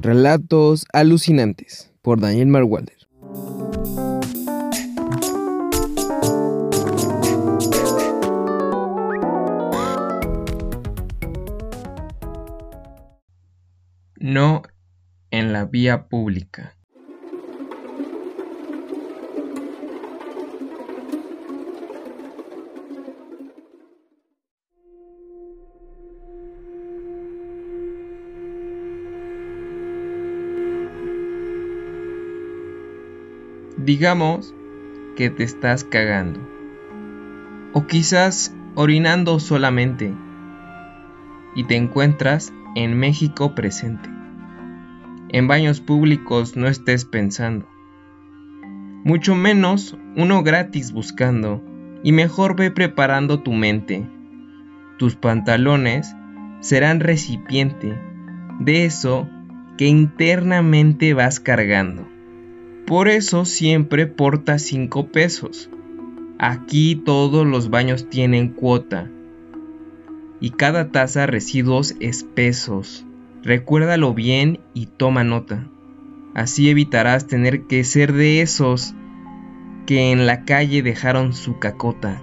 Relatos alucinantes por Daniel Marwalder. No en la vía pública. Digamos que te estás cagando. O quizás orinando solamente. Y te encuentras en México presente. En baños públicos no estés pensando. Mucho menos uno gratis buscando. Y mejor ve preparando tu mente. Tus pantalones serán recipiente de eso que internamente vas cargando. Por eso siempre porta 5 pesos. Aquí todos los baños tienen cuota. Y cada taza residuos espesos. Recuérdalo bien y toma nota. Así evitarás tener que ser de esos que en la calle dejaron su cacota.